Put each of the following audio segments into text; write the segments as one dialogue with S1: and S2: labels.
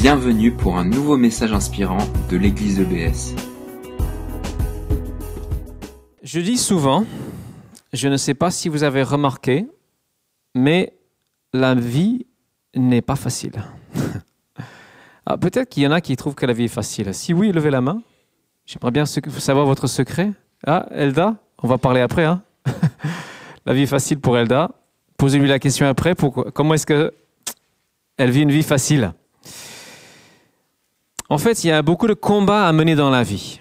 S1: Bienvenue pour un nouveau message inspirant de l'église EBS.
S2: Je dis souvent, je ne sais pas si vous avez remarqué, mais la vie n'est pas facile. Ah, Peut-être qu'il y en a qui trouvent que la vie est facile. Si oui, levez la main. J'aimerais bien savoir votre secret. Ah, Elda, on va parler après. hein. la vie est facile pour Elda. Posez-lui la question après. Comment est-ce que elle vit une vie facile? En fait, il y a beaucoup de combats à mener dans la vie.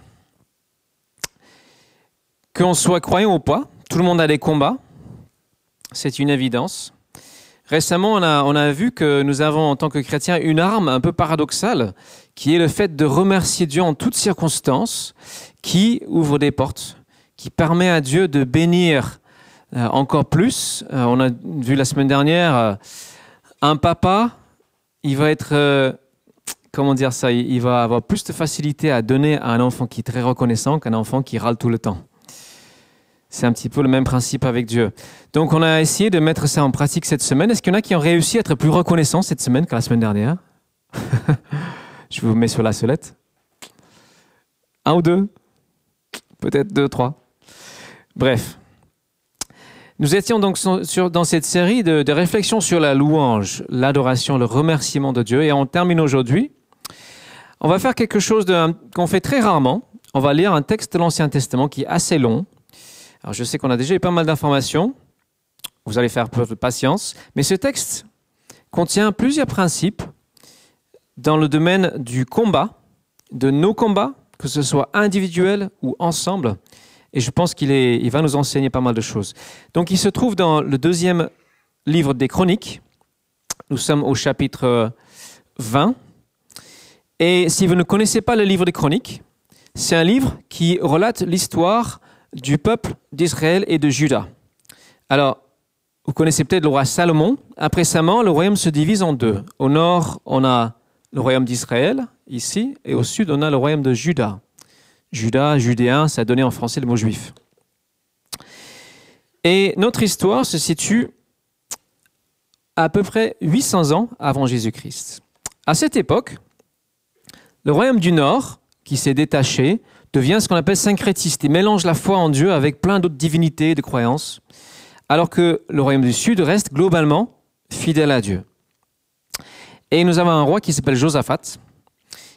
S2: Qu'on soit croyant ou pas, tout le monde a des combats. C'est une évidence. Récemment, on a, vu que nous avons, en tant que chrétiens, une arme un peu paradoxale, qui est le fait de remercier Dieu en toutes circonstances, qui ouvre des portes, qui permet à Dieu de bénir euh, encore plus. Euh, on a vu la semaine dernière, euh, un papa, il va être, comment dire ça, il, va avoir plus de facilité à donner à un enfant qui est très reconnaissant qu'un enfant qui râle tout le temps. C'est un petit peu le même principe avec Dieu. Donc on a essayé de mettre ça en pratique cette semaine. Est-ce qu'il y en a qui ont réussi à être plus reconnaissants cette semaine que la semaine dernière Je vous mets sur la solette. Un ou deux Peut-être deux, trois. Bref. Nous étions donc dans cette série de réflexions sur la louange, l'adoration, le remerciement de Dieu. Et on termine aujourd'hui. On va faire quelque chose qu'on fait très rarement. On va lire un texte de l'Ancien Testament qui est assez long. Alors je sais qu'on a déjà eu pas mal d'informations. Vous allez faire preuve de patience. Mais ce texte contient plusieurs principes dans le domaine du combat, de nos combats, que ce soit individuel ou ensemble. Et je pense qu'il va nous enseigner pas mal de choses. Donc il se trouve dans le deuxième livre des Chroniques. Nous sommes au chapitre euh, 20. Et si vous ne connaissez pas le livre des Chroniques, c'est un livre qui relate l'histoire du peuple d'Israël et de Juda. Alors, vous connaissez peut-être le roi Salomon. Après sa mort, le royaume se divise en deux. Au nord, on a le royaume d'Israël, ici, et au sud, on a le royaume de Juda. Juda, judéen, ça a donné en français le mot juif. Et notre histoire se situe à peu près 800 ans avant Jésus-Christ. À cette époque, le royaume du nord, qui s'est détaché, devient ce qu'on appelle syncrétiste. Il mélange la foi en Dieu avec plein d'autres divinités et de croyances, alors que le royaume du sud reste globalement fidèle à Dieu. Et nous avons un roi qui s'appelle Josaphat,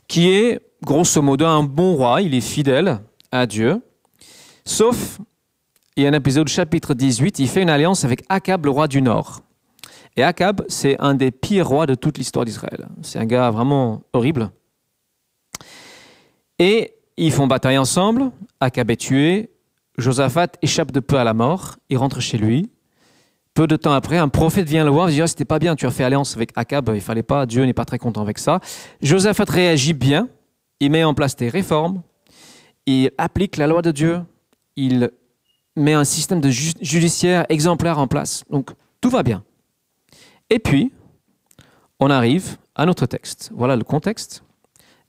S2: qui est grosso modo un bon roi, il est fidèle à Dieu, sauf, il y a un épisode chapitre 18, il fait une alliance avec Akab, le roi du nord. Et Akab, c'est un des pires rois de toute l'histoire d'Israël. C'est un gars vraiment horrible. Et ils font bataille ensemble, Akab est tué, Josaphat échappe de peu à la mort, il rentre chez lui. Peu de temps après, un prophète vient le voir et dit ah, C'était pas bien, tu as fait alliance avec Akab, il fallait pas, Dieu n'est pas très content avec ça. Josaphat réagit bien, il met en place des réformes, il applique la loi de Dieu, il met un système de ju- judiciaire exemplaire en place. Donc tout va bien. Et puis, on arrive à notre texte. Voilà le contexte.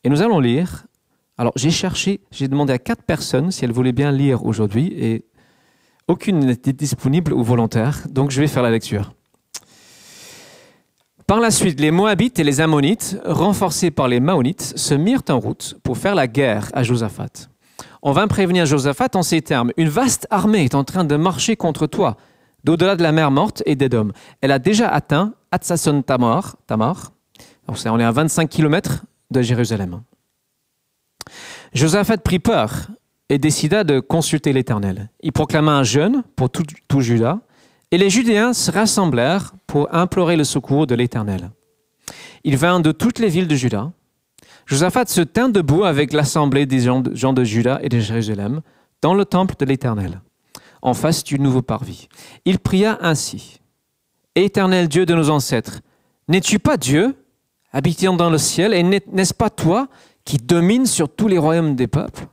S2: Et nous allons lire alors, j'ai cherché, j'ai demandé à quatre personnes si elles voulaient bien lire aujourd'hui et aucune n'était disponible ou volontaire, donc je vais faire la lecture. Par la suite, les Moabites et les Ammonites, renforcés par les Maonites, se mirent en route pour faire la guerre à Josaphat. On vint prévenir Josaphat en ces termes Une vaste armée est en train de marcher contre toi, d'au-delà de la mer morte et d'Édom. Elle a déjà atteint Hatsasson Tamar. Tamar. On est à 25 km de Jérusalem. Josaphat prit peur et décida de consulter l'Éternel. Il proclama un jeûne pour tout, Juda, et les Judéens se rassemblèrent pour implorer le secours de l'Éternel. Ils vinrent de toutes les villes de Juda. Josaphat se tint debout avec l'assemblée des gens de, Juda et de Jérusalem dans le temple de l'Éternel, en face du nouveau parvis. Il pria ainsi. Éternel Dieu de nos ancêtres, n'es-tu pas Dieu, habitant dans le ciel, et n'est- n'est-ce pas toi qui domine sur tous les royaumes des peuples.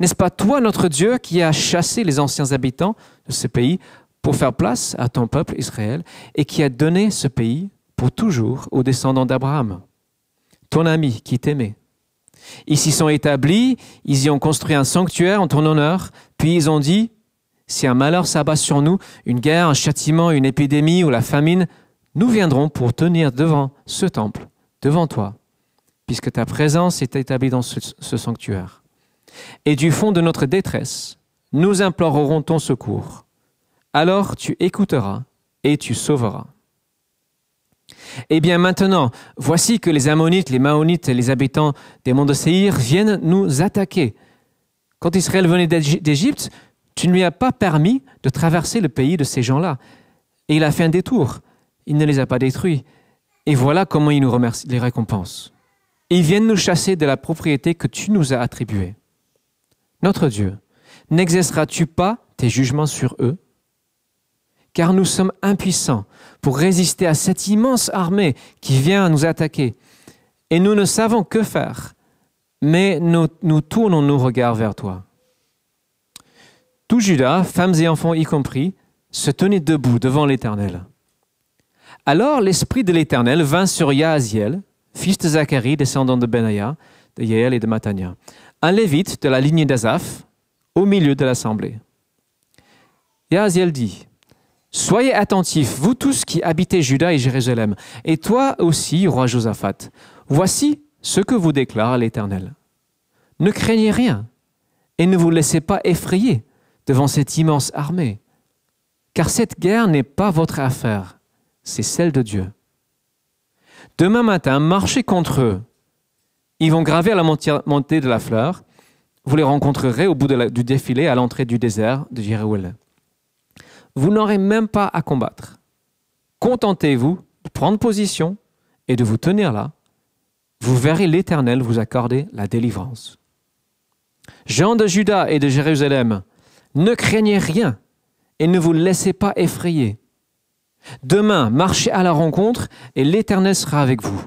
S2: N'est-ce pas toi, notre Dieu, qui a chassé les anciens habitants de ce pays pour faire place à ton peuple Israël et qui a donné ce pays pour toujours aux descendants d'Abraham, ton ami qui t'aimait? Ils s'y sont établis, ils y ont construit un sanctuaire en ton honneur, puis ils ont dit, si un malheur s'abat sur nous, une guerre, un châtiment, une épidémie ou la famine, nous viendrons pour tenir devant ce temple, devant toi, puisque ta présence est établie dans ce, sanctuaire. Et du fond de notre détresse, nous implorerons ton secours. Alors tu écouteras et tu sauveras. Eh bien maintenant, voici que les Ammonites, les Maonites et les habitants des monts de Séhir viennent nous attaquer. Quand Israël venait d'Égypte, tu ne lui as pas permis de traverser le pays de ces gens-là. Et il a fait un détour. Il ne les a pas détruits. Et voilà comment il nous remercie, les récompense. Ils viennent nous chasser de la propriété que tu nous as attribuée. Notre Dieu, n'exerceras-tu pas tes jugements sur eux? Car nous sommes impuissants pour résister à cette immense armée qui vient nous attaquer. Et nous ne savons que faire, mais nous, tournons nos regards vers toi. Tout Judas, femmes et enfants y compris, se tenait debout devant l'Éternel. Alors l'Esprit de l'Éternel vint sur Yahaziel, fils de Zacharie, descendant de Benaya, de Yael et de Matania, un lévite de la lignée d'Azaph, au milieu de l'assemblée. Yahaziel dit, Soyez attentifs, vous tous qui habitez Juda et Jérusalem, et toi aussi, roi Josaphat. Voici ce que vous déclare l'Éternel. Ne craignez rien, et ne vous laissez pas effrayer devant cette immense armée, car cette guerre n'est pas votre affaire, c'est celle de Dieu. Demain matin, marchez contre eux. Ils vont gravir la montée de la fleur. Vous les rencontrerez au bout du défilé à l'entrée du désert de Jérusalem vous n'aurez même pas à combattre. Contentez-vous de prendre position et de vous tenir là. Vous verrez l'Éternel vous accorder la délivrance. Jean de Juda et de Jérusalem, ne craignez rien et ne vous laissez pas effrayer. Demain, marchez à la rencontre et l'Éternel sera avec vous.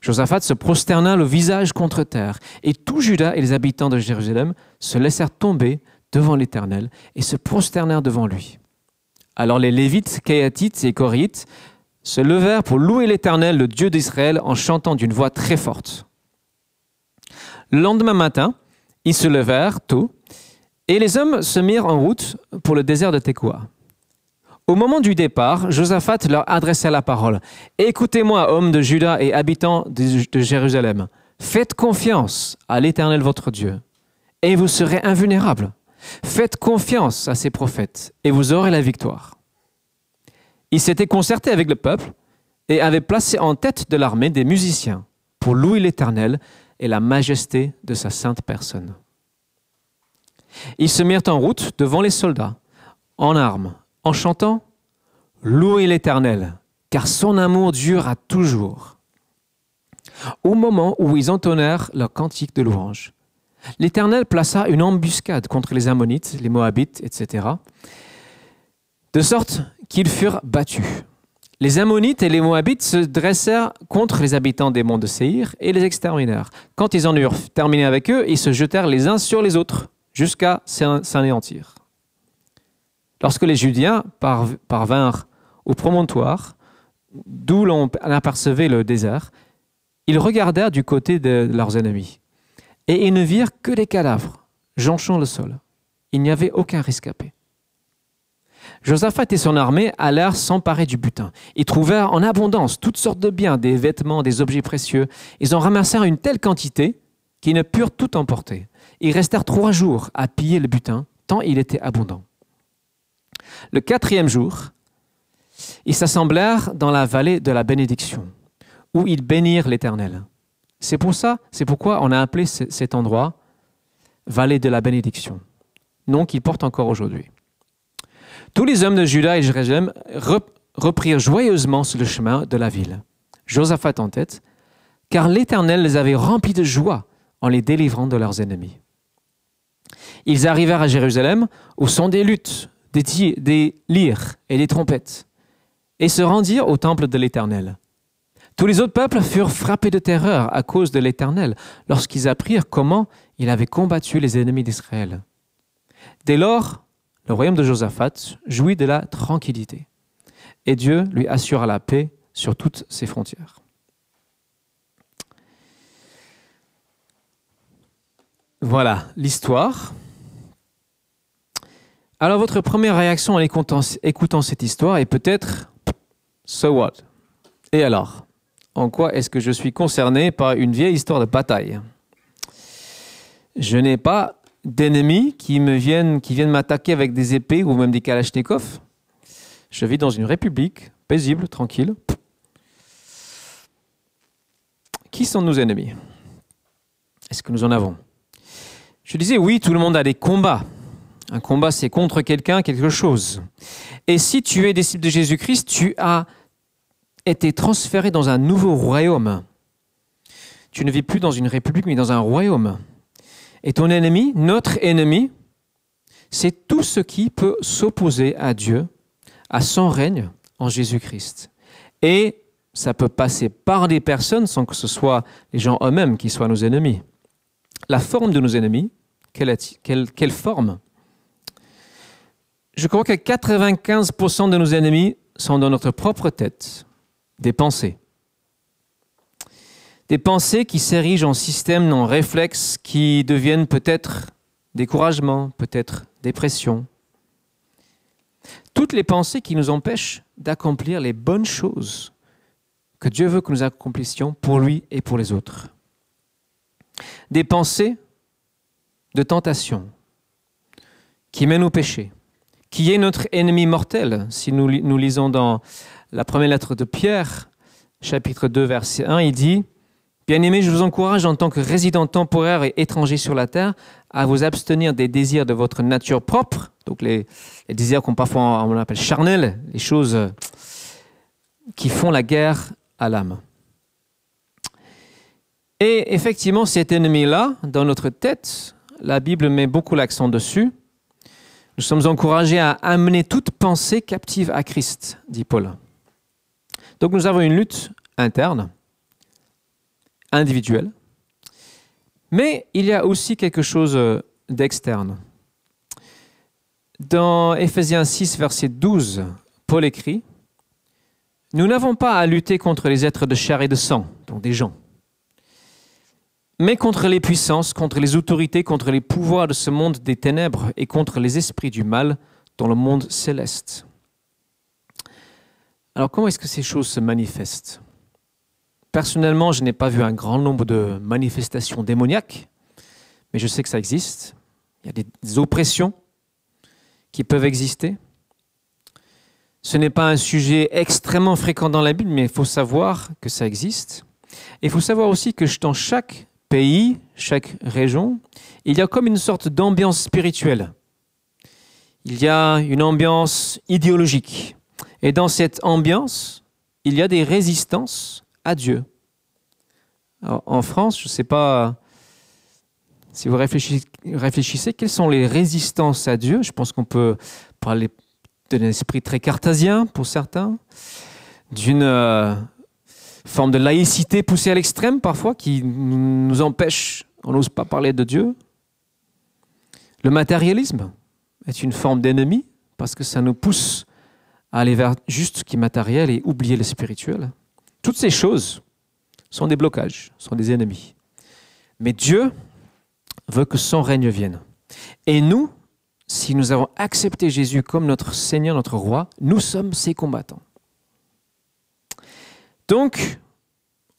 S2: Josaphat se prosterna le visage contre terre, et tout Juda et les habitants de Jérusalem se laissèrent tomber devant l'Éternel et se prosternèrent devant lui. Alors les Lévites, Kéatites et Corites se levèrent pour louer l'Éternel, le Dieu d'Israël, en chantant d'une voix très forte. Le lendemain matin, ils se levèrent tôt, et les hommes se mirent en route pour le désert de Tekoa. Au moment du départ, Josaphat leur adressa la parole. Écoutez-moi, hommes de Juda et habitants de Jérusalem. Faites confiance à l'Éternel votre Dieu, et vous serez invulnérables. Faites confiance à ces prophètes et vous aurez la victoire. Il s'était concerté avec le peuple et avait placé en tête de l'armée des musiciens pour louer l'Éternel et la majesté de sa sainte personne. Ils se mirent en route devant les soldats, en armes, en chantant Louez l'Éternel, car son amour dure à toujours. Au moment où ils entonnèrent leur cantique de louange, l'Éternel plaça une embuscade contre les Ammonites, les Moabites, etc., de sorte qu'ils furent battus. Les Ammonites et les Moabites se dressèrent contre les habitants des monts de Séhir et les exterminèrent. Quand ils en eurent terminé avec eux, ils se jetèrent les uns sur les autres jusqu'à s'anéantir. Lorsque les Judiens parvinrent au promontoire, d'où l'on apercevait le désert, ils regardèrent du côté de leurs ennemis et ils ne virent que des cadavres jonchant le sol. Il n'y avait aucun rescapé. Josaphat et son armée allèrent s'emparer du butin. Ils trouvèrent en abondance toutes sortes de biens, des vêtements, des objets précieux. Ils en ramassèrent une telle quantité qu'ils ne purent tout emporter. Ils restèrent trois jours à piller le butin, tant il était abondant. Le quatrième jour, ils s'assemblèrent dans la vallée de la bénédiction, où ils bénirent l'Éternel. C'est pour ça, c'est pourquoi on a appelé cet endroit vallée de la bénédiction, nom qu'il porte encore aujourd'hui. Tous les hommes de Juda et Jérusalem reprirent joyeusement sur le chemin de la ville, Josaphat en tête, car l'Éternel les avait remplis de joie en les délivrant de leurs ennemis. Ils arrivèrent à Jérusalem au son des luttes, des, lyres et des trompettes, et se rendirent au temple de l'Éternel. Tous les autres peuples furent frappés de terreur à cause de l'Éternel lorsqu'ils apprirent comment il avait combattu les ennemis d'Israël. Dès lors, le royaume de Josaphat jouit de la tranquillité, et Dieu lui assura la paix sur toutes ses frontières. Voilà l'histoire. Alors votre première réaction en écoutant, cette histoire est peut-être So what? Et alors en quoi est-ce que je suis concerné par une vieille histoire de bataille? Je n'ai pas d'ennemis qui viennent, qui viennent m'attaquer avec des épées ou même des kalachnikovs. Je vis dans une république paisible, tranquille. Qui sont nos ennemis? Est-ce que nous en avons? Je disais oui, tout le monde a des combats. Un combat, c'est contre quelqu'un, quelque chose. Et si tu es disciple de Jésus-Christ, tu as été transféré dans un nouveau royaume. Tu ne vis plus dans une république, mais dans un royaume. Et ton ennemi, notre ennemi, c'est tout ce qui peut s'opposer à Dieu, à son règne en Jésus-Christ. Et ça peut passer par des personnes sans que ce soit les gens eux-mêmes qui soient nos ennemis. La forme de nos ennemis, quelle, quelle, quelle forme Je crois que 95% de nos ennemis sont dans notre propre tête des pensées. Des pensées qui s'érigent en systèmes non réflexes qui deviennent peut-être découragement, peut-être dépression. Toutes les pensées qui nous empêchent d'accomplir les bonnes choses que Dieu veut que nous accomplissions pour lui et pour les autres. Des pensées de tentation qui mènent au péché, qui est notre ennemi mortel, si nous, lisons dans la première lettre de Pierre, chapitre 2, verset 1, il dit Bien-aimés, je vous encourage en tant que résident temporaire et étranger sur la terre à vous abstenir des désirs de votre nature propre, donc les, désirs qu'on parfois on appelle charnels, les choses qui font la guerre à l'âme. Et effectivement, cet ennemi-là, dans notre tête, la Bible met beaucoup l'accent dessus. Nous sommes encouragés à amener toute pensée captive à Christ, dit Paul. Donc nous avons une lutte interne, individuelle, mais il y a aussi quelque chose euh, d'externe. Dans Ephésiens 6, verset 12, Paul écrit, Nous n'avons pas à lutter contre les êtres de chair et de sang, donc des gens, mais contre les puissances, contre les autorités, contre les pouvoirs de ce monde des ténèbres et contre les esprits du mal dans le monde céleste. Alors comment est-ce que ces choses se manifestent? Personnellement, je n'ai pas vu un grand nombre de manifestations démoniaques, mais je sais que ça existe. Il y a des oppressions qui peuvent exister. Ce n'est pas un sujet extrêmement fréquent dans la Bible, mais il faut savoir que ça existe. Et il faut savoir aussi que dans chaque pays, chaque région, il y a comme une sorte d'ambiance spirituelle. Il y a une ambiance idéologique. Et dans cette ambiance, il y a des résistances à Dieu. en France, je ne sais pas si vous réfléchissez, quelles sont les résistances à Dieu? Je pense qu'on peut parler d'un esprit très cartésien pour certains, d'une euh, forme de laïcité poussée à l'extrême parfois qui nous empêche, on n'ose pas parler de Dieu. Le matérialisme est une forme d'ennemi parce que ça nous pousse aller vers juste ce qui est matériel et oublier le spirituel. Toutes ces choses sont des blocages, sont des ennemis. Mais Dieu veut que son règne vienne. Et nous, si nous avons accepté Jésus comme notre Seigneur, notre Roi, nous sommes ses combattants. Donc,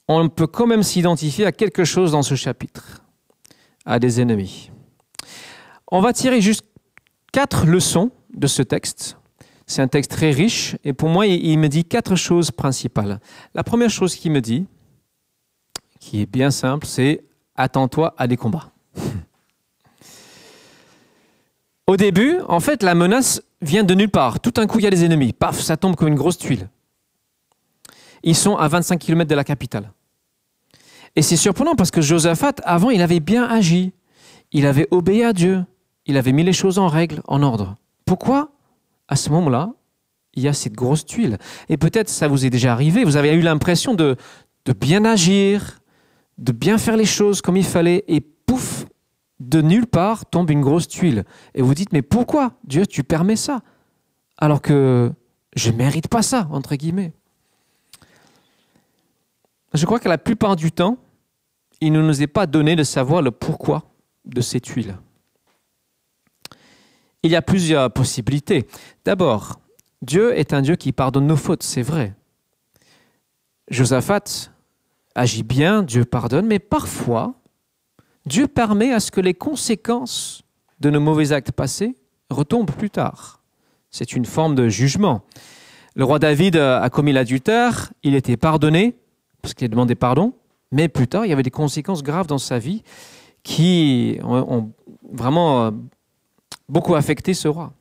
S2: on peut quand même s'identifier à quelque chose dans ce chapitre, à des ennemis. On va tirer juste quatre leçons de ce texte c'est un texte très riche et pour moi, il me dit quatre choses principales. La première chose qu'il me dit, qui est bien simple, c'est attends-toi à des combats. Au début, en fait, la menace vient de nulle part. Tout un coup, il y a des ennemis. Paf, ça tombe comme une grosse tuile. Ils sont à 25 km de la capitale. Et c'est surprenant parce que Josaphat, avant, il avait bien agi. Il avait obéi à Dieu. Il avait mis les choses en règle, en ordre. Pourquoi à ce moment-là, il y a cette grosse tuile? Et peut-être ça vous est déjà arrivé, vous avez eu l'impression de, bien agir, de bien faire les choses comme il fallait, et pouf, de nulle part tombe une grosse tuile. Et vous dites, mais pourquoi Dieu, tu permets ça? Alors que je ne mérite pas ça, entre guillemets. Je crois que la plupart du temps, il ne nous est pas donné de savoir le pourquoi de ces tuiles. Il y a plusieurs possibilités. D'abord, Dieu est un Dieu qui pardonne nos fautes, c'est vrai. Josaphat agit bien, Dieu pardonne, mais parfois, Dieu permet à ce que les conséquences de nos mauvais actes passés retombent plus tard. C'est une forme de jugement. Le roi David a commis l'adultère, il était pardonné, parce qu'il a demandé pardon, mais plus tard, il y avait des conséquences graves dans sa vie qui ont vraiment euh, beaucoup affecté ce roi.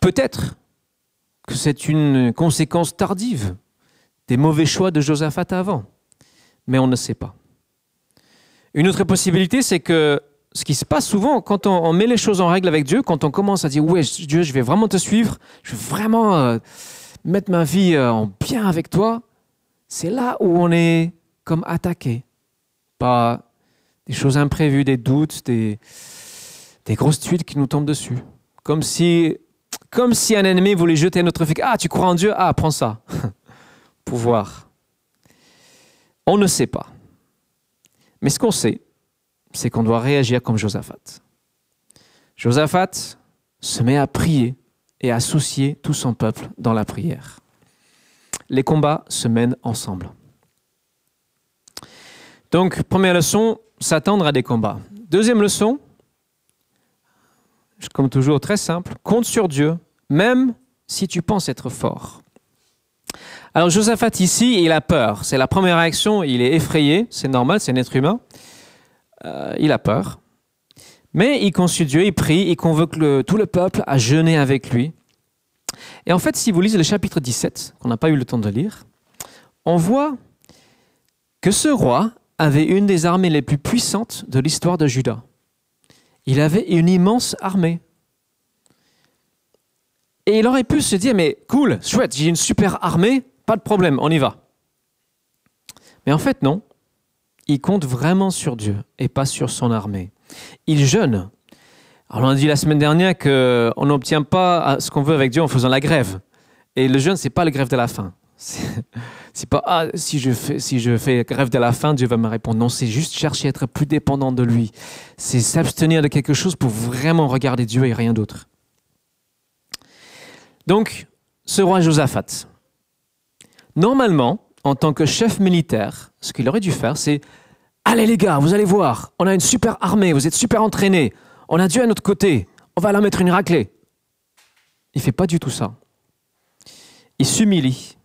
S2: Peut-être que c'est une conséquence tardive des mauvais choix de Josaphat avant, mais on ne sait pas. Une autre possibilité, c'est que ce qui se passe souvent quand on, met les choses en règle avec Dieu, quand on commence à dire ouais Dieu, je vais vraiment te suivre, je vais vraiment euh, mettre ma vie euh, en bien avec toi, c'est là où on est comme attaqué par des choses imprévues, des doutes, des, grosses tuiles qui nous tombent dessus. Comme si, un ennemi voulait jeter notre fille. Ah, tu crois en Dieu? Ah, prends ça. Pouvoir. On ne sait pas. Mais ce qu'on sait, c'est qu'on doit réagir comme Josaphat. Josaphat se met à prier et à associer tout son peuple dans la prière. Les combats se mènent ensemble. Donc, première leçon, s'attendre à des combats. Deuxième leçon, comme toujours très simple, compte sur Dieu, même si tu penses être fort. Alors Josaphat ici, il a peur. C'est la première réaction, il est effrayé, c'est normal, c'est un être humain. Euh, il a peur. Mais il consulte Dieu, il prie, il convoque tout le peuple à jeûner avec lui. Et en fait, si vous lisez le chapitre 17, qu'on n'a pas eu le temps de lire, on voit que ce roi avait une des armées les plus puissantes de l'histoire de Juda. Il avait une immense armée. Et il aurait pu se dire, mais cool, chouette, j'ai une super armée, pas de problème, on y va. Mais en fait, non. Il compte vraiment sur Dieu et pas sur son armée. Il jeûne. Alors on a dit la semaine dernière qu'on n'obtient pas ce qu'on veut avec Dieu en faisant la grève. Et le jeûne, c'est pas la grève de la faim. C'est pas ah, si je fais si je fais grève de la faim, Dieu va me répondre. Non, c'est juste chercher à être plus dépendant de lui. C'est s'abstenir de quelque chose pour vraiment regarder Dieu et rien d'autre. Donc, ce roi Josaphat, normalement, en tant que chef militaire, ce qu'il aurait dû faire, c'est Allez les gars, vous allez voir, on a une super armée, vous êtes super entraînés, on a Dieu à notre côté, on va leur mettre une raclée. Il fait pas du tout ça. Il s'humilie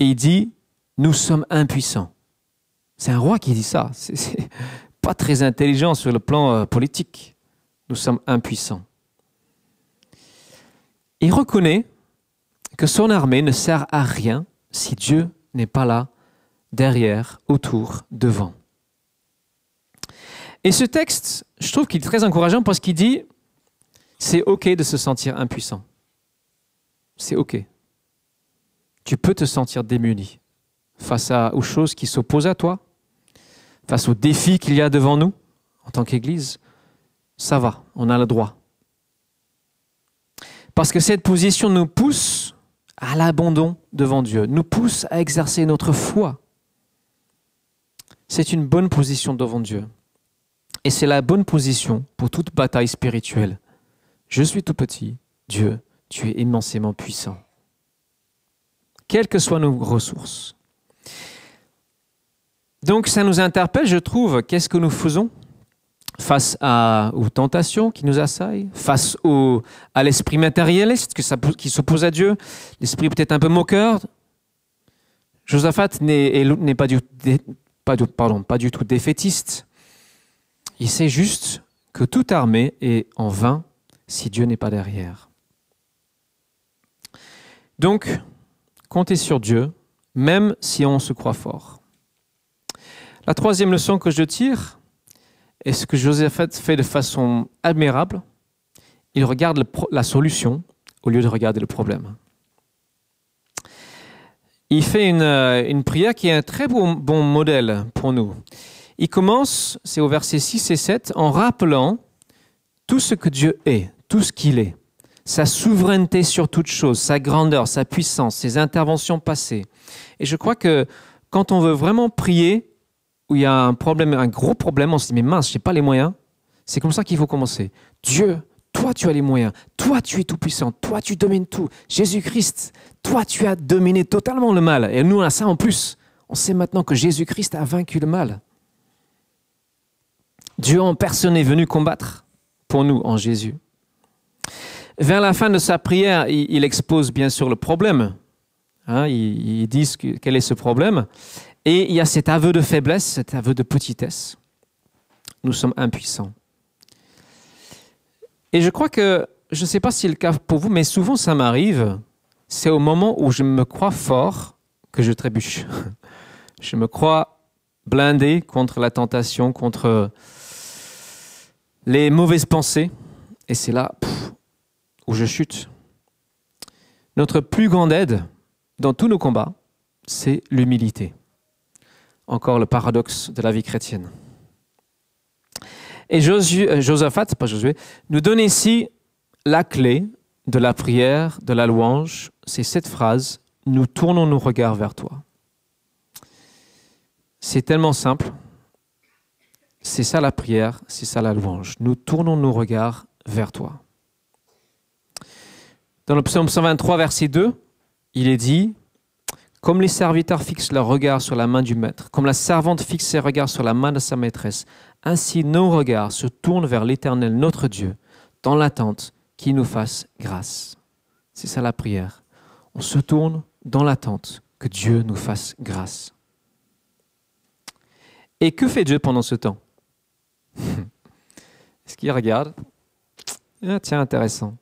S2: et il dit Nous sommes impuissants. C'est un roi qui dit ça. C'est pas très intelligent sur le plan euh, politique. Nous sommes impuissants. Il reconnaît que son armée ne sert à rien si Dieu n'est pas là, derrière, autour, devant. Et ce texte, je trouve qu'il est très encourageant parce qu'il dit, c'est OK de se sentir impuissant. C'est OK tu peux te sentir démuni face aux choses qui s'opposent à toi, face aux défis qu'il y a devant nous en tant qu'Église. Ça va, on a le droit. Parce que cette position nous pousse à l'abandon devant Dieu, nous pousse à exercer notre foi. C'est une bonne position devant Dieu. Et c'est la bonne position pour toute bataille spirituelle. Je suis tout petit, Dieu, tu es immensément puissant quelles que soient nos ressources. Donc ça nous interpelle, je trouve, qu'est-ce que nous faisons face aux tentations qui nous assaillent, face à l'esprit matérialiste qui s'oppose à Dieu, l'esprit peut-être un peu moqueur. Josaphat n'est pas du tout défaitiste. Il sait juste que toute armée est en vain si Dieu n'est pas derrière. Donc, compter sur Dieu, même si on se croit fort. La troisième leçon que je tire est ce que Joseph fait de façon admirable. Il regarde la solution au lieu de regarder le problème. Il fait une, euh, prière qui est un très bon modèle pour nous. Il commence, c'est au verset 6 et 7, en rappelant tout ce que Dieu est, tout ce qu'il est sa souveraineté sur toute chose, sa grandeur, sa puissance, ses interventions passées. Et je crois que quand on veut vraiment prier, où il y a un problème, un gros problème, on se dit mais mince, je n'ai pas les moyens. C'est comme ça qu'il faut commencer. Dieu, toi tu as les moyens, toi tu es tout puissant, toi tu domines tout. Jésus-Christ, toi tu as dominé totalement le mal. Et nous on a ça en plus. On sait maintenant que Jésus-Christ a vaincu le mal. Dieu en personne est venu combattre pour nous en Jésus. Vers la fin de sa prière, il, expose bien sûr le problème. Hein, il, dit quel est ce problème. Et il y a cet aveu de faiblesse, cet aveu de petitesse. Nous sommes impuissants. Et je crois que, je ne sais pas si c'est le cas pour vous, mais souvent ça m'arrive, c'est au moment où je me crois fort que je trébuche. Je me crois blindé contre la tentation, contre les mauvaises pensées. Et c'est là où je chute. Notre plus grande aide dans tous nos combats, c'est l'humilité. Encore le paradoxe de la vie chrétienne. Et euh, Josaphat, pas Josué, nous donne ici la clé de la prière, de la louange. C'est cette phrase Nous tournons nos regards vers toi. C'est tellement simple. C'est ça la prière, c'est ça la louange. Nous tournons nos regards vers toi. Dans le psaume 123, verset 2, il est dit Comme les serviteurs fixent leur regard sur la main du maître, comme la servante fixe ses regards sur la main de sa maîtresse, ainsi nos regards se tournent vers l'Éternel, notre Dieu, dans l'attente qu'il nous fasse grâce. C'est ça la prière. On se tourne dans l'attente que Dieu nous fasse grâce. Et que fait Dieu pendant ce temps? Est-ce qu'il regarde? Ah, Tiens, intéressant.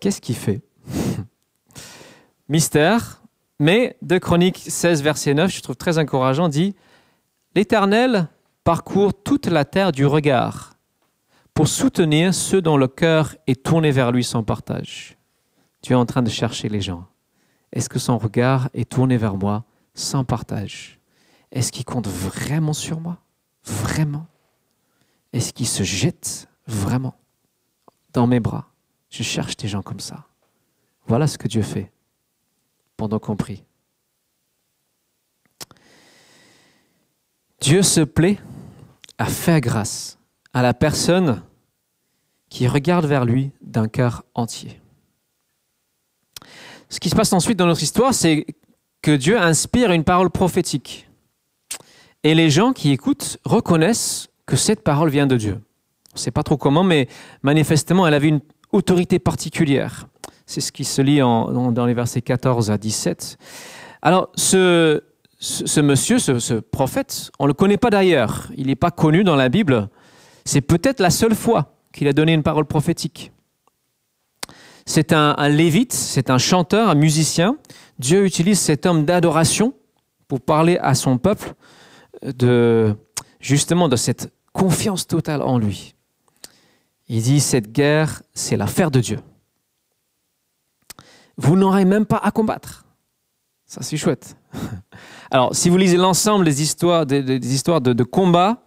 S2: Qu'est-ce qu'il fait? Mystère, mais de Chronique 16, verset 9, je trouve très encourageant, dit L'Éternel parcourt toute la terre du regard pour soutenir ceux dont le cœur est tourné vers lui sans partage. Tu es en train de chercher les gens. Est-ce que son regard est tourné vers moi sans partage? Est-ce qu'il compte vraiment sur moi? Vraiment? Est-ce qu'il se jette vraiment dans mes bras? Je cherche des gens comme ça. Voilà ce que Dieu fait pendant qu'on prie. Dieu se plaît à faire grâce à la personne qui regarde vers lui d'un cœur entier. Ce qui se passe ensuite dans notre histoire, c'est que Dieu inspire une parole prophétique. Et les gens qui écoutent reconnaissent que cette parole vient de Dieu. On ne sait pas trop comment, mais manifestement, elle avait une autorité particulière. C'est ce qui se lit dans les versets 14 à 17. Alors, ce, monsieur, ce, prophète, on ne le connaît pas d'ailleurs. Il n'est pas connu dans la Bible. C'est peut-être la seule fois qu'il a donné une parole prophétique. C'est un lévite, c'est un chanteur, un musicien. Dieu utilise cet homme d'adoration pour parler à son peuple de justement de cette confiance totale en lui. Il dit cette guerre, c'est l'affaire de Dieu. Vous n'aurez même pas à combattre. Ça, c'est chouette. Alors, si vous lisez l'ensemble des histoires, des, de, de combat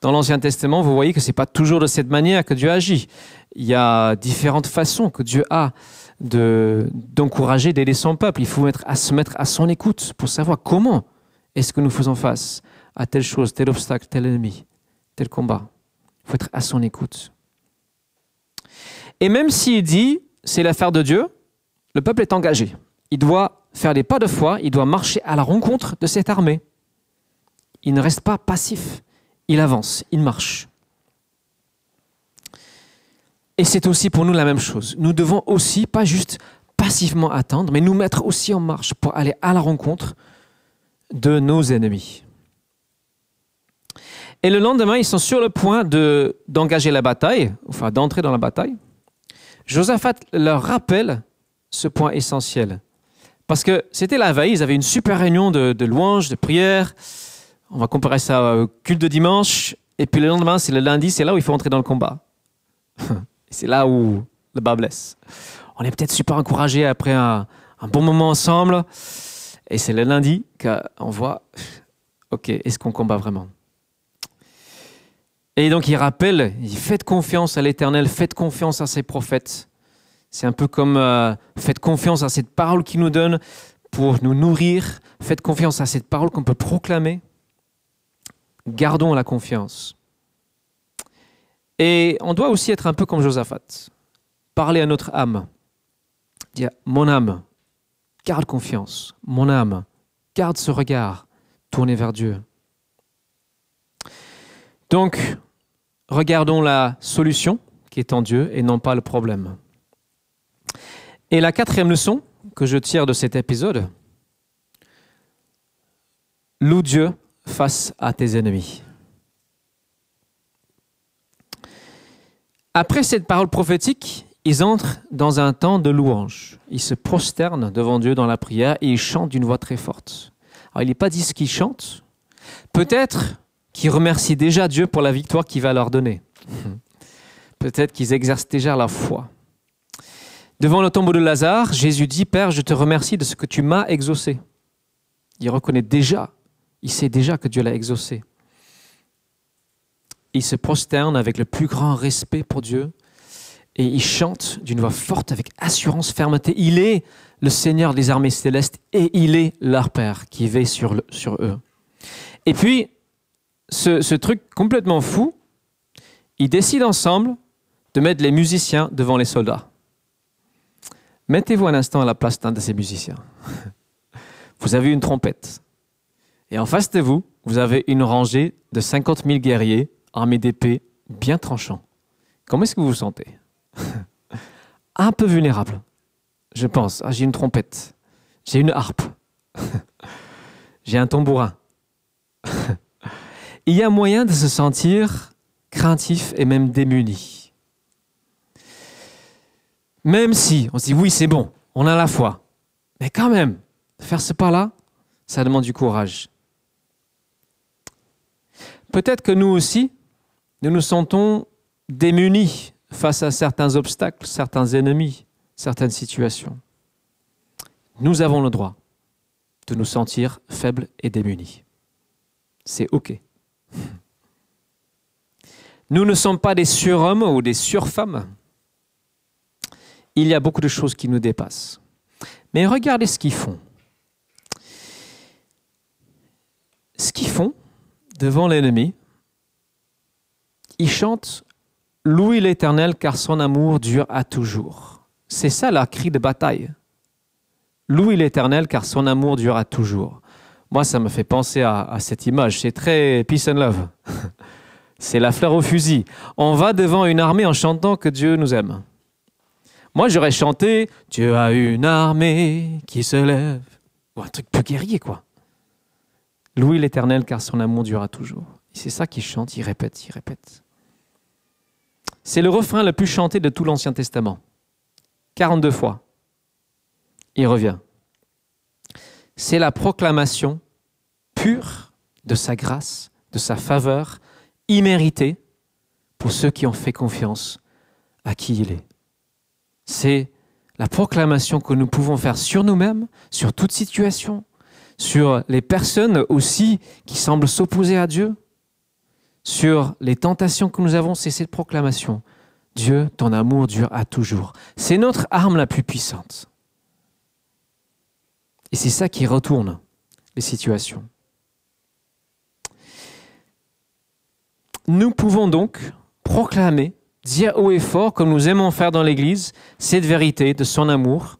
S2: dans l'Ancien Testament, vous voyez que ce n'est pas toujours de cette manière que Dieu agit. Il y a différentes façons que Dieu a d'encourager, d'aider son peuple. Il faut à se mettre à son écoute pour savoir comment est-ce que nous faisons face à telle chose, tel obstacle, tel ennemi, tel combat? Il faut être à son écoute. Et même s'il dit c'est l'affaire de Dieu, le peuple est engagé. Il doit faire des pas de foi, il doit marcher à la rencontre de cette armée. Il ne reste pas passif, il avance, il marche. Et c'est aussi pour nous la même chose. Nous devons aussi, pas juste passivement attendre, mais nous mettre aussi en marche pour aller à la rencontre de nos ennemis. Et le lendemain, ils sont sur le point de, d'engager la bataille, enfin d'entrer dans la bataille. Josaphat leur rappelle ce point essentiel. Parce que c'était la veille, ils avaient une super réunion de, louanges, de prières. On va comparer ça au culte de dimanche. Et puis le lendemain, c'est le lundi, c'est là où il faut entrer dans le combat. c'est là où le bas blesse. On est peut-être super encouragé après un bon moment ensemble. Et c'est le lundi qu'on voit, ok, est-ce qu'on combat vraiment? Et donc il rappelle, il faites confiance à l'Éternel, faites confiance à ses prophètes. C'est un peu comme euh, faites confiance à cette parole qu'il nous donne pour nous nourrir, faites confiance à cette parole qu'on peut proclamer. Gardons la confiance. Et on doit aussi être un peu comme Josaphat, parler à notre âme, dire mon âme, garde confiance, mon âme, Garde ce regard tourné vers Dieu. Donc, regardons la solution qui est en Dieu et non pas le problème. Et la quatrième leçon que je tire de cet épisode, loue Dieu face à tes ennemis. Après cette parole prophétique, ils entrent dans un temps de louange. Ils se prosternent devant Dieu dans la prière et ils chantent d'une voix très forte. Alors, il n'est pas dit ce qu'ils chantent. Peut-être qu'ils remercient déjà Dieu pour la victoire qu'il va leur donner. Peut-être qu'ils exercent déjà la foi. Devant le tombeau de Lazare, Jésus dit, Père, je te remercie de ce que tu m'as exaucé. Il reconnaît déjà, il sait déjà que Dieu l'a exaucé il se prosterne avec le plus grand respect pour Dieu et il chante d'une voix forte avec assurance, fermeté. Il est le Seigneur des armées célestes et il est leur Père qui veille sur, eux. Et puis, ce, ce truc complètement fou, ils décident ensemble de mettre les musiciens devant les soldats. Mettez-vous un instant à la place d'un de ces musiciens. Vous avez une trompette. Et en face de vous, vous avez une rangée de 50 000 guerriers armé d'épées bien tranchant. Comment est-ce que vous vous sentez? Un peu vulnérable, je pense. Ah, j'ai une trompette, j'ai une harpe, j'ai un tambourin. Il y a moyen de se sentir craintif et même démuni. Même si on se dit oui, c'est bon, on a la foi. Mais quand même, faire ce pas-là, ça demande du courage. Peut-être que nous aussi, nous nous sentons démunis face à certains obstacles, certains ennemis, certaines situations. Nous avons le droit de nous sentir faibles et démunis. C'est OK. Nous ne sommes pas des surhommes ou des surfemmes. Il y a beaucoup de choses qui nous dépassent. Mais regardez ce qu'ils font. Ce qu'ils font devant l'ennemi, ils chantent Louis l'Éternel car son amour dure à toujours. C'est ça leur cri de bataille. Louis l'Éternel car son amour dure à toujours. Moi, ça me fait penser à, cette image. C'est très peace and love. C'est la fleur au fusil. On va devant une armée en chantant que Dieu nous aime. Moi, j'aurais chanté Dieu a une armée qui se lève. Ou un truc plus guerrier, quoi. Louis l'Éternel car son amour durera toujours. C'est ça qu'il chante, il répète, il répète. C'est le refrain le plus chanté de tout l'Ancien Testament. 42 fois. Il revient. C'est la proclamation pure de sa grâce, de sa faveur, imméritée pour ceux qui ont fait confiance à qui il est. C'est la proclamation que nous pouvons faire sur nous-mêmes, sur toute situation, sur les personnes aussi qui semblent s'opposer à Dieu, sur les tentations que nous avons, c'est cette proclamation. Dieu, ton amour dure à toujours. C'est notre arme la plus puissante. Et c'est ça qui retourne les situations. Nous pouvons donc proclamer, dire haut et fort, comme nous aimons faire dans l'Église, cette vérité de son amour,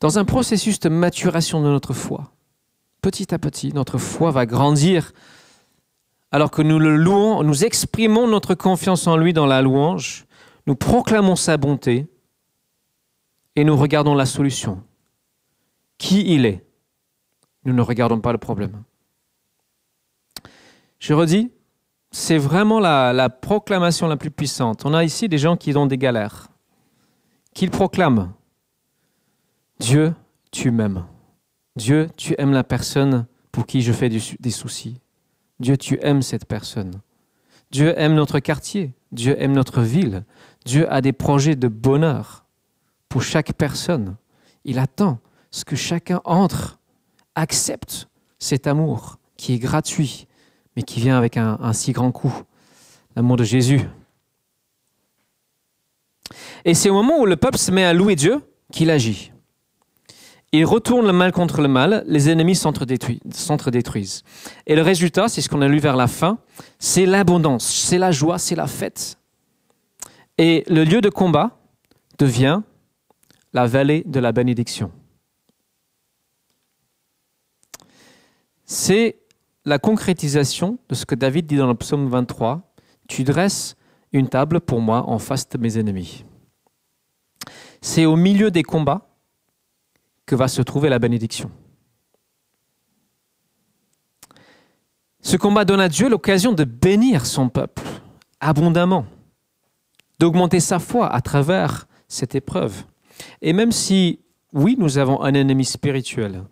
S2: dans un processus de maturation de notre foi. Petit à petit, notre foi va grandir alors que nous le louons, nous exprimons notre confiance en lui dans la louange, nous proclamons sa bonté et nous regardons la solution. Qui il est Nous ne regardons pas le problème. Je redis, c'est vraiment la, la, proclamation la plus puissante. On a ici des gens qui ont des galères, qu'ils proclament. Dieu, tu m'aimes. Dieu, tu aimes la personne pour qui je fais des soucis. Dieu, tu aimes cette personne. Dieu aime notre quartier. Dieu aime notre ville. Dieu a des projets de bonheur pour chaque personne. Il attend ce que chacun entre, accepte cet amour qui est gratuit, mais qui vient avec un, un si grand coût, l'amour de Jésus. Et c'est au moment où le peuple se met à louer Dieu qu'il agit. Il retourne le mal contre le mal, les ennemis s'entre-détruisent. Et le résultat, c'est ce qu'on a lu vers la fin, c'est l'abondance, c'est la joie, c'est la fête. Et le lieu de combat devient la vallée de la bénédiction. c'est la concrétisation de ce que David dit dans le psaume 23. Tu dresses une table pour moi en face de mes ennemis. C'est au milieu des combats que va se trouver la bénédiction. Ce combat donne à Dieu l'occasion de bénir son peuple abondamment, d'augmenter sa foi à travers cette épreuve. Et même si, oui, nous avons un ennemi spirituel,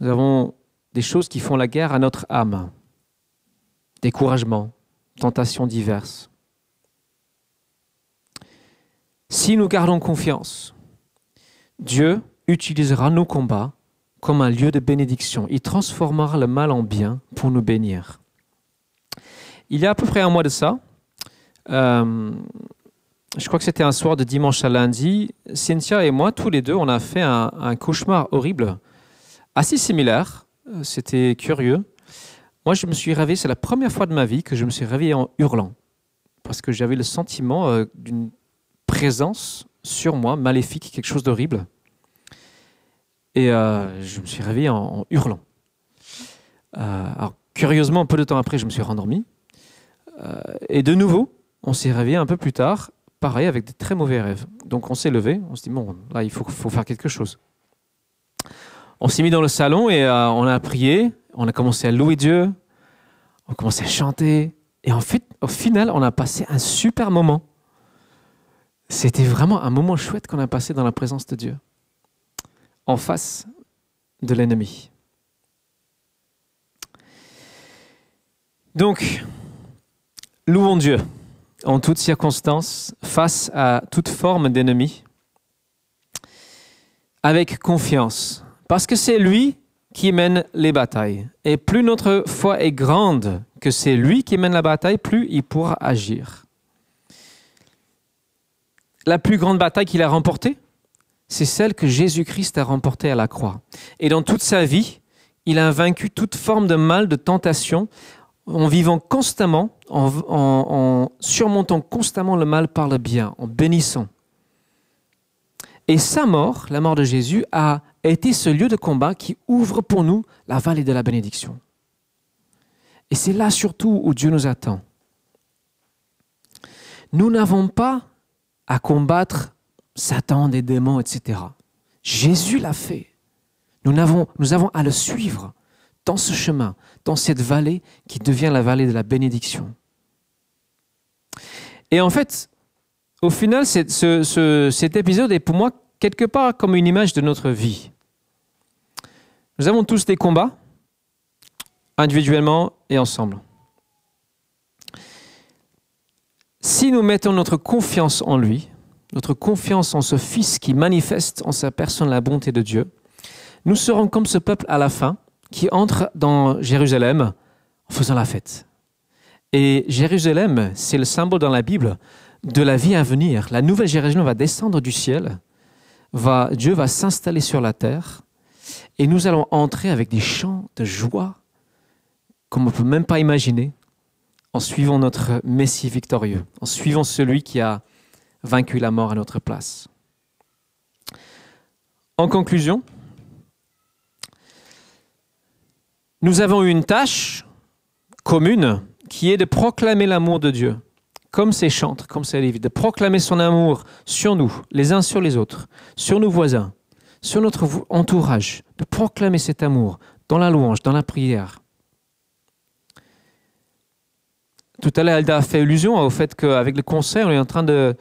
S2: nous avons des choses qui font la guerre à notre âme, découragement, tentations diverses. Si nous gardons confiance, Dieu utilisera nos combats comme un lieu de bénédiction. Il transformera le mal en bien pour nous bénir. Il y a à peu près un mois de ça, euh, je crois que c'était un soir de dimanche à lundi, Cynthia et moi, tous les deux, on a fait un, cauchemar horrible, assez similaire. C'était curieux. Moi, je me suis réveillé, c'est la première fois de ma vie que je me suis réveillé en hurlant, parce que j'avais le sentiment euh, d'une présence sur moi, maléfique, quelque chose d'horrible. Et euh, je me suis réveillé en, hurlant. Euh, alors, curieusement, peu de temps après, je me suis rendormi. et de nouveau, on s'est réveillé un peu plus tard, pareil, avec des très mauvais rêves. Donc on s'est levé, on s'est dit, bon, là, il faut, faut faire quelque chose. On s'est mis dans le salon et on a prié, on a commencé à louer Dieu, on a commencé à chanter, et en fait, au final, on a passé un super moment. C'était vraiment un moment chouette qu'on a passé dans la présence de Dieu, en face de l'ennemi. Donc, louons Dieu en toutes circonstances, face à toute forme d'ennemi, avec confiance, parce que c'est lui qui mène les batailles. Et plus notre foi est grande que c'est lui qui mène la bataille, plus il pourra agir. La plus grande bataille qu'il a remportée, c'est celle que Jésus-Christ a remportée à la croix. Et dans toute sa vie, il a vaincu toute forme de mal, de tentation, en vivant constamment, en, surmontant constamment le mal par le bien, en bénissant. Et sa mort, la mort de Jésus, a été ce lieu de combat qui ouvre pour nous la vallée de la bénédiction. Et c'est là surtout où Dieu nous attend. Nous n'avons pas à combattre Satan, des démons, etc. Jésus l'a fait. Nous avons, nous avons à le suivre dans ce chemin, dans cette vallée qui devient la vallée de la bénédiction. Et en fait, au final, cet épisode est pour moi quelque part comme une image de notre vie. Nous avons tous des combats, individuellement et ensemble. Si nous mettons notre confiance en lui, notre confiance en ce Fils qui manifeste en sa personne la bonté de Dieu, nous serons comme ce peuple à la fin qui entre dans Jérusalem en faisant la fête. Et Jérusalem, c'est le symbole dans la Bible de la vie à venir. La nouvelle Jérusalem va descendre du ciel, va, Dieu va s'installer sur la terre, et nous allons entrer avec des chants de joie comme on ne peut même pas imaginer, en suivant notre Messie victorieux, en suivant celui qui a vaincu la mort à notre place. En conclusion, nous avons une tâche commune qui est de proclamer l'amour de Dieu, comme ces chantres, comme ces livres, de proclamer son amour sur nous, les uns sur les autres, sur nos voisins, sur notre entourage, de proclamer cet amour dans la louange, dans la prière. Tout à l'heure, Elda a fait allusion au fait qu'avec le conseil, on est en train de,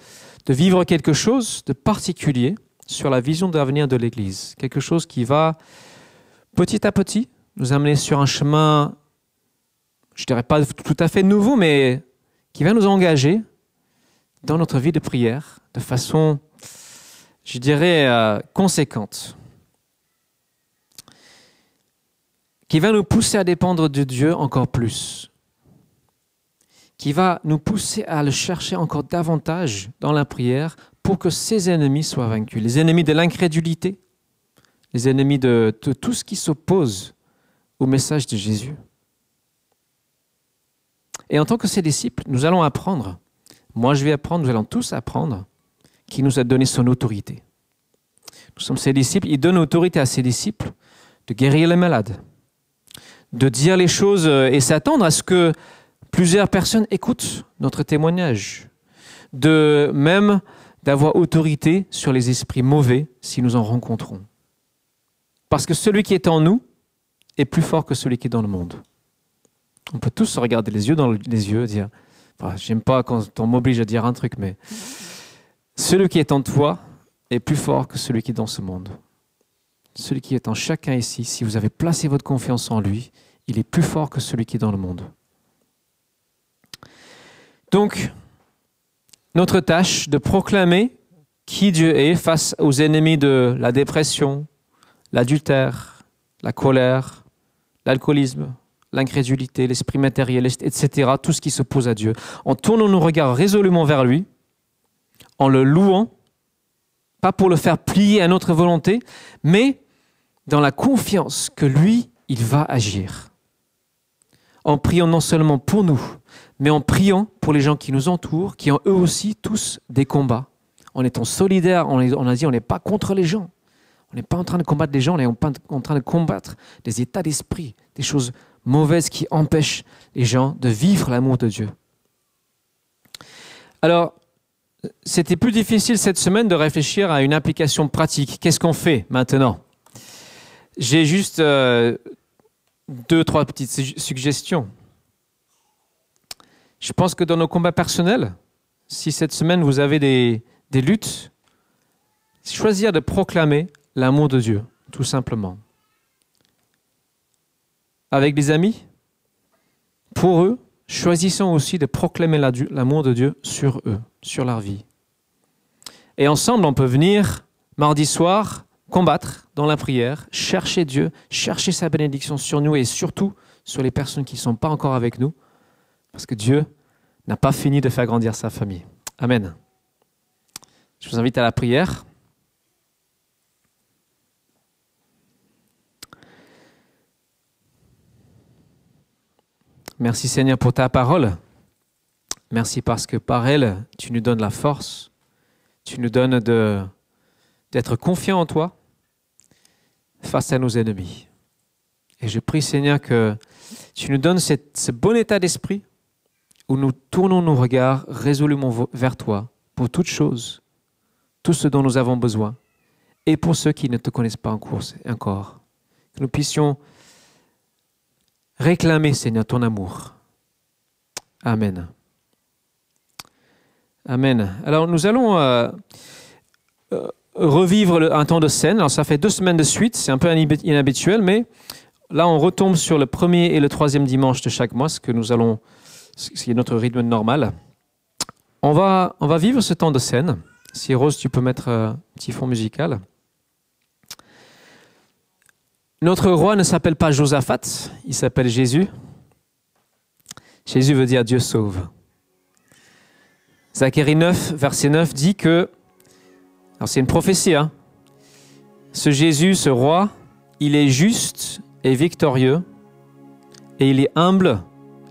S2: de vivre quelque chose de particulier sur la vision d'avenir de l'Église. Quelque chose qui va petit à petit nous amener sur un chemin, je dirais pas tout à fait nouveau, mais qui va nous engager dans notre vie de prière de façon, je dirais, euh, conséquente. Qui va nous pousser à dépendre de Dieu encore plus. Qui va nous pousser à le chercher encore davantage dans la prière pour que ses ennemis soient vaincus. Les ennemis de l'incrédulité, les ennemis de, tout ce qui s'oppose au message de Jésus. Et en tant que ses disciples, nous allons apprendre, moi je vais apprendre, nous allons tous apprendre, qu'il nous a donné son autorité. Nous sommes ses disciples, il donne autorité à ses disciples de guérir les malades, de dire les choses euh, et s'attendre à ce que plusieurs personnes écoutent notre témoignage, de même d'avoir autorité sur les esprits mauvais si nous en rencontrons. Parce que celui qui est en nous est plus fort que celui qui est dans le monde. On peut tous se regarder les yeux dans les yeux et dire, j'aime pas quand on m'oblige à dire un truc, mais celui qui est en toi est plus fort que celui qui est dans ce monde. Celui qui est en chacun ici, si vous avez placé votre confiance en lui, il est plus fort que celui qui est dans le monde. Donc, notre tâche de proclamer qui Dieu est face aux ennemis de la dépression, l'adultère, la colère, l'alcoolisme, l'incrédulité, l'esprit matérialiste, etc., tout ce qui s'oppose à Dieu, en tournant nos regards résolument vers lui, en le louant, pas pour le faire plier à notre volonté, mais dans la confiance que lui, il va agir. En priant non seulement pour nous, mais en priant pour les gens qui nous entourent, qui ont eux aussi tous des combats. En étant solidaires, on a dit on n'est pas contre les gens. On n'est pas en train de combattre les gens, on est en train de combattre des états d'esprit, des choses mauvaises qui empêchent les gens de vivre l'amour de Dieu. Alors, c'était plus difficile cette semaine de réfléchir à une application pratique. Qu'est-ce qu'on fait maintenant? J'ai juste euh, deux, trois petites suggestions. Je pense que dans nos combats personnels, si cette semaine vous avez des, des luttes, choisir de proclamer l'amour de Dieu, tout simplement. Avec des amis, pour eux, choisissons aussi de proclamer l'amour de Dieu sur eux, sur leur vie. Et ensemble, on peut venir mardi soir combattre dans la prière, chercher Dieu, chercher sa bénédiction sur nous et surtout sur les personnes qui ne sont pas encore avec nous, parce que Dieu n'a pas fini de faire grandir sa famille. Amen. Je vous invite à la prière. Merci Seigneur pour ta parole. Merci parce que par elle, tu nous donnes la force, tu nous donnes d'être confiants en toi face à nos ennemis. Et je prie Seigneur que tu nous donnes ce bon état d'esprit où nous tournons nos regards résolument vers toi pour toutes choses, tout ce dont nous avons besoin, et pour ceux qui ne te connaissent pas encore. Que nous puissions réclamer, Seigneur, ton amour. Amen. Amen. Alors nous allons euh, euh, revivre un temps de scène. Alors ça fait deux semaines de suite, c'est un peu inhabituel, mais là on retombe sur le premier et le troisième dimanche de chaque mois, ce que nous allons, ce qui est notre rythme normal. On va, on va vivre ce temps de scène. Si Rose, tu peux mettre euh, un petit fond musical. Notre roi ne s'appelle pas Josaphat, il s'appelle Jésus. Jésus veut dire Dieu sauve. Zacharie 9, verset 9 dit que, alors c'est une prophétie, hein, ce Jésus, ce roi, il est juste et victorieux, et il est humble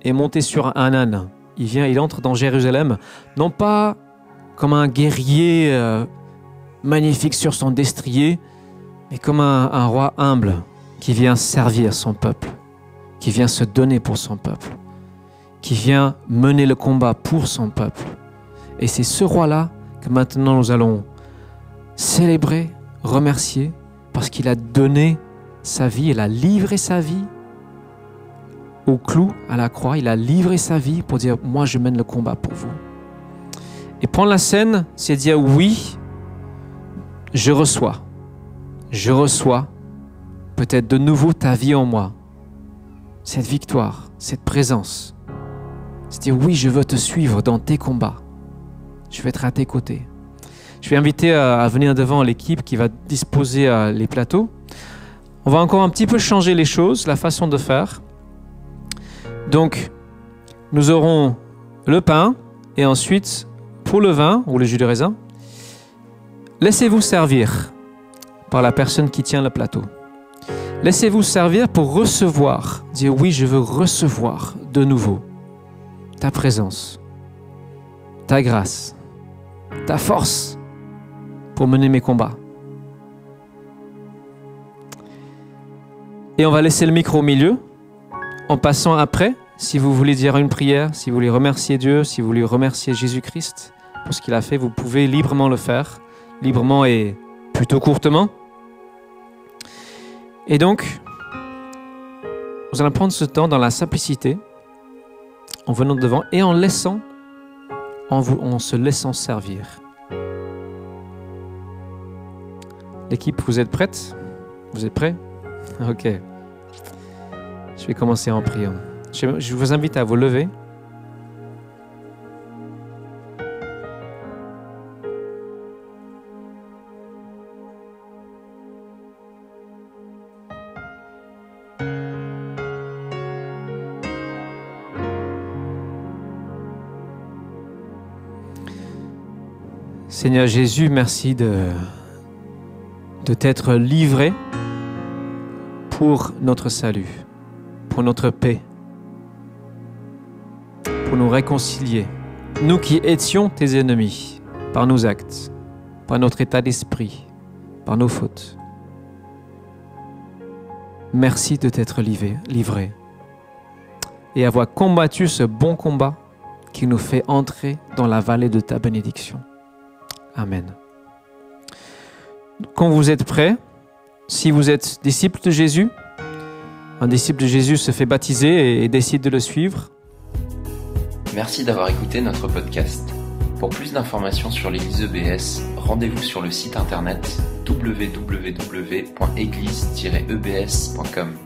S2: et monté sur un âne. Il vient, il entre dans Jérusalem, non pas comme un guerrier euh, magnifique sur son destrier, mais comme un roi humble, qui vient servir son peuple, qui vient se donner pour son peuple, qui vient mener le combat pour son peuple. Et c'est ce roi-là que maintenant nous allons célébrer, remercier, parce qu'il a donné sa vie, il a livré sa vie au clou, à la croix, il a livré sa vie pour dire, moi je mène le combat pour vous. Et prendre la scène, c'est dire, oui, je reçois, je reçois peut-être de nouveau ta vie en moi. Cette victoire, cette présence. C'est dire oui, je veux te suivre dans tes combats. Je vais être à tes côtés. Je vais inviter à, venir devant l'équipe qui va disposer euh, les plateaux. On va encore un petit peu changer les choses, la façon de faire. Donc, nous aurons le pain et ensuite, pour le vin ou le jus de raisin, laissez-vous servir par la personne qui tient le plateau. Laissez-vous servir pour recevoir, dire oui, je veux recevoir de nouveau ta présence, ta grâce, ta force pour mener mes combats. Et on va laisser le micro au milieu en passant après, si vous voulez dire une prière, si vous voulez remercier Dieu, si vous voulez remercier Jésus-Christ pour ce qu'il a fait, vous pouvez librement le faire, librement et plutôt courtement. Et donc, nous allons prendre ce temps dans la simplicité, en venant devant et en laissant, en, vous, en se laissant servir. L'équipe, vous êtes prête? Vous êtes prêts? Ok. Je vais commencer en priant. Je, vous invite à vous lever. Seigneur Jésus, merci de, de t'être livré pour notre salut, pour notre paix, pour nous réconcilier. Nous qui étions tes ennemis par nos actes, par notre état d'esprit, par nos fautes. Merci de t'être livré, et avoir combattu ce bon combat qui nous fait entrer dans la vallée de ta bénédiction. Amen. Quand vous êtes prêts, si vous êtes disciple de Jésus, un disciple de Jésus se fait baptiser et décide de le suivre.
S1: Merci d'avoir écouté notre podcast. Pour plus d'informations sur l'église EBS, rendez-vous sur le site internet www.église-ebs.com.